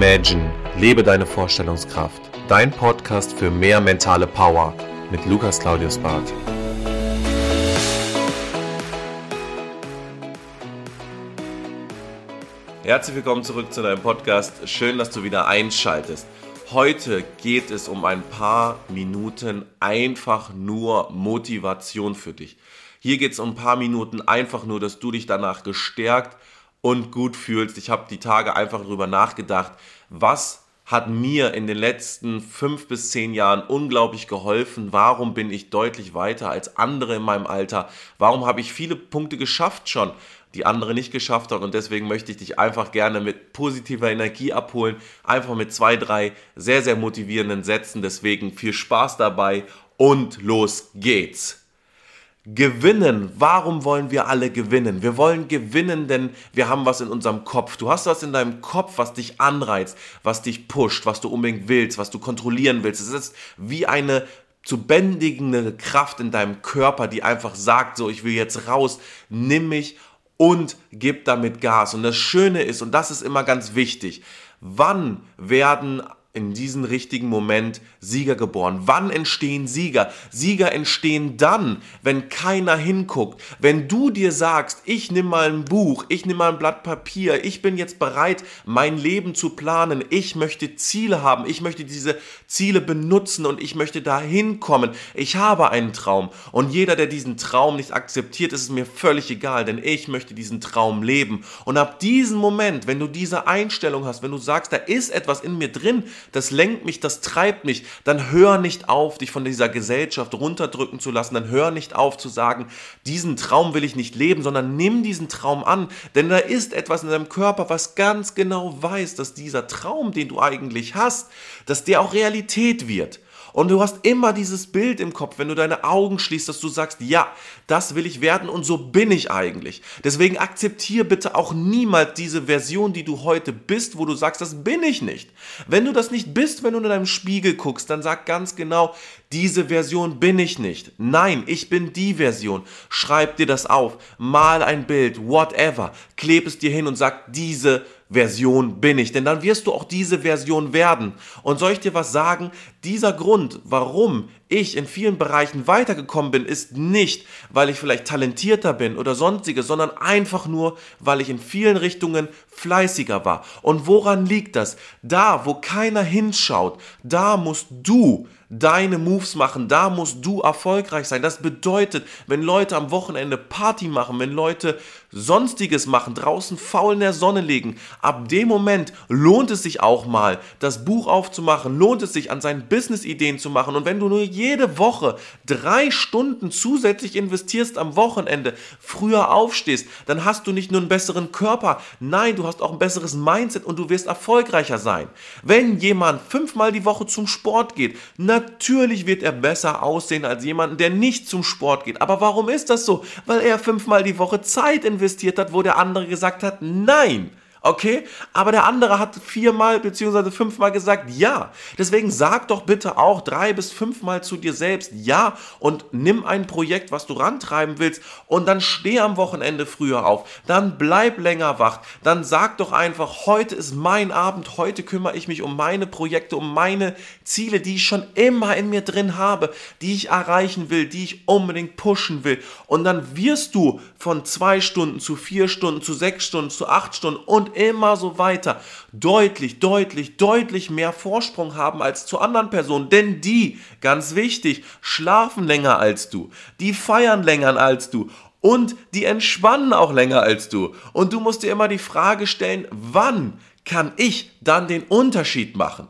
Imagine, lebe deine Vorstellungskraft. Dein Podcast für mehr mentale Power mit Lukas Claudius Barth. Herzlich willkommen zurück zu deinem Podcast. Schön, dass du wieder einschaltest. Heute geht es um ein paar Minuten einfach nur Motivation für dich. Hier geht es um ein paar Minuten einfach nur, dass du dich danach gestärkt und gut fühlst. Ich habe die Tage einfach darüber nachgedacht, was hat mir in den letzten fünf bis zehn Jahren unglaublich geholfen. Warum bin ich deutlich weiter als andere in meinem Alter? Warum habe ich viele Punkte geschafft schon, die andere nicht geschafft haben? Und deswegen möchte ich dich einfach gerne mit positiver Energie abholen. Einfach mit zwei, drei sehr, sehr motivierenden Sätzen. Deswegen viel Spaß dabei und los geht's. Gewinnen. Warum wollen wir alle gewinnen? Wir wollen gewinnen, denn wir haben was in unserem Kopf. Du hast was in deinem Kopf, was dich anreizt, was dich pusht, was du unbedingt willst, was du kontrollieren willst. Es ist wie eine zu bändigende Kraft in deinem Körper, die einfach sagt, so, ich will jetzt raus, nimm mich und gib damit Gas. Und das Schöne ist, und das ist immer ganz wichtig, wann werden in diesem richtigen Moment Sieger geboren. Wann entstehen Sieger? Sieger entstehen dann, wenn keiner hinguckt. Wenn du dir sagst, ich nehme mal ein Buch, ich nehme mal ein Blatt Papier, ich bin jetzt bereit, mein Leben zu planen, ich möchte Ziele haben, ich möchte diese Ziele benutzen und ich möchte da hinkommen. Ich habe einen Traum und jeder, der diesen Traum nicht akzeptiert, ist es mir völlig egal, denn ich möchte diesen Traum leben. Und ab diesem Moment, wenn du diese Einstellung hast, wenn du sagst, da ist etwas in mir drin, das lenkt mich, das treibt mich, dann hör nicht auf, dich von dieser Gesellschaft runterdrücken zu lassen, dann hör nicht auf zu sagen, diesen Traum will ich nicht leben, sondern nimm diesen Traum an, denn da ist etwas in deinem Körper, was ganz genau weiß, dass dieser Traum, den du eigentlich hast, dass der auch Realität wird. Und du hast immer dieses Bild im Kopf, wenn du deine Augen schließt, dass du sagst, ja, das will ich werden und so bin ich eigentlich. Deswegen akzeptiere bitte auch niemals diese Version, die du heute bist, wo du sagst, das bin ich nicht. Wenn du das nicht bist, wenn du in deinem Spiegel guckst, dann sag ganz genau, diese Version bin ich nicht. Nein, ich bin die Version. Schreib dir das auf, mal ein Bild, whatever, kleb es dir hin und sag, diese Version bin ich. Denn dann wirst du auch diese Version werden. Und soll ich dir was sagen? Dieser Grund, warum ich in vielen Bereichen weitergekommen bin, ist nicht, weil ich vielleicht talentierter bin oder sonstiges, sondern einfach nur, weil ich in vielen Richtungen fleißiger war. Und woran liegt das? Da, wo keiner hinschaut, da musst du deine Moves machen, da musst du erfolgreich sein. Das bedeutet, wenn Leute am Wochenende Party machen, wenn Leute sonstiges machen, draußen faul in der Sonne liegen, ab dem Moment lohnt es sich auch mal, das Buch aufzumachen, lohnt es sich an seinen Business-Ideen zu machen. Und wenn du nur jede Woche drei Stunden zusätzlich investierst am Wochenende, früher aufstehst, dann hast du nicht nur einen besseren Körper, nein, du hast auch ein besseres Mindset und du wirst erfolgreicher sein. Wenn jemand fünfmal die Woche zum Sport geht, natürlich wird er besser aussehen als jemand, der nicht zum Sport geht. Aber warum ist das so? Weil er fünfmal die Woche Zeit investiert hat, wo der andere gesagt hat, nein. Okay? Aber der andere hat viermal bzw. fünfmal gesagt ja. Deswegen sag doch bitte auch drei bis fünfmal zu dir selbst ja und nimm ein Projekt, was du rantreiben willst und dann steh am Wochenende früher auf. Dann bleib länger wach. Dann sag doch einfach, heute ist mein Abend, heute kümmere ich mich um meine Projekte, um meine Ziele, die ich schon immer in mir drin habe, die ich erreichen will, die ich unbedingt pushen will. Und dann wirst du von zwei Stunden zu vier Stunden, zu sechs Stunden, zu acht Stunden immer so weiter deutlich, deutlich, deutlich mehr Vorsprung haben als zu anderen Personen. Denn die, ganz wichtig, schlafen länger als du, die feiern länger als du und die entspannen auch länger als du. Und du musst dir immer die Frage stellen, wann kann ich dann den Unterschied machen?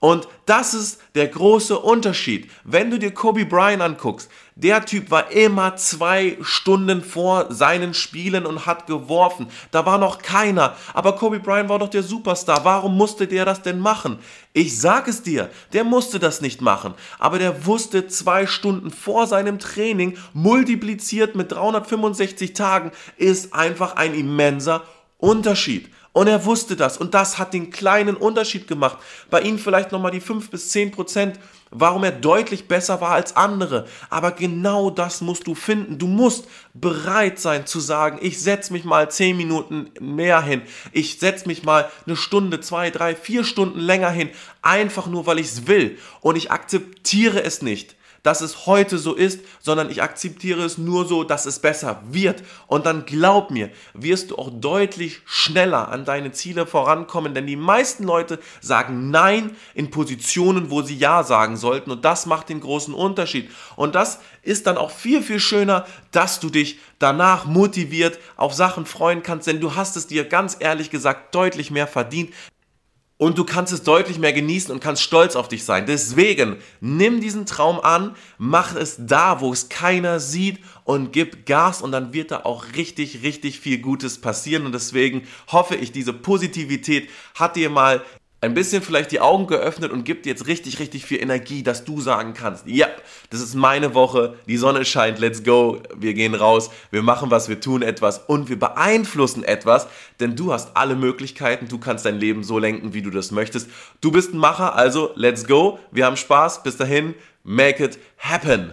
Und das ist der große Unterschied. Wenn du dir Kobe Bryant anguckst, der Typ war immer zwei Stunden vor seinen Spielen und hat geworfen. Da war noch keiner. Aber Kobe Bryant war doch der Superstar. Warum musste der das denn machen? Ich sag es dir, der musste das nicht machen. Aber der wusste zwei Stunden vor seinem Training, multipliziert mit 365 Tagen, ist einfach ein immenser Unterschied. Und er wusste das und das hat den kleinen Unterschied gemacht. Bei ihm vielleicht nochmal die 5 bis 10 Prozent, warum er deutlich besser war als andere. Aber genau das musst du finden. Du musst bereit sein zu sagen, ich setze mich mal 10 Minuten mehr hin. Ich setze mich mal eine Stunde, zwei, drei, vier Stunden länger hin. Einfach nur, weil ich es will. Und ich akzeptiere es nicht dass es heute so ist, sondern ich akzeptiere es nur so, dass es besser wird. Und dann glaub mir, wirst du auch deutlich schneller an deine Ziele vorankommen, denn die meisten Leute sagen Nein in Positionen, wo sie Ja sagen sollten. Und das macht den großen Unterschied. Und das ist dann auch viel, viel schöner, dass du dich danach motiviert auf Sachen freuen kannst, denn du hast es dir ganz ehrlich gesagt deutlich mehr verdient und du kannst es deutlich mehr genießen und kannst stolz auf dich sein. Deswegen nimm diesen Traum an, mach es da, wo es keiner sieht und gib Gas und dann wird da auch richtig, richtig viel Gutes passieren. Und deswegen hoffe ich, diese Positivität hat dir mal ein bisschen vielleicht die Augen geöffnet und gibt jetzt richtig, richtig viel Energie, dass du sagen kannst, ja, das ist meine Woche, die Sonne scheint, let's go, wir gehen raus, wir machen was, wir tun etwas und wir beeinflussen etwas, denn du hast alle Möglichkeiten, du kannst dein Leben so lenken, wie du das möchtest. Du bist ein Macher, also let's go, wir haben Spaß, bis dahin, make it happen.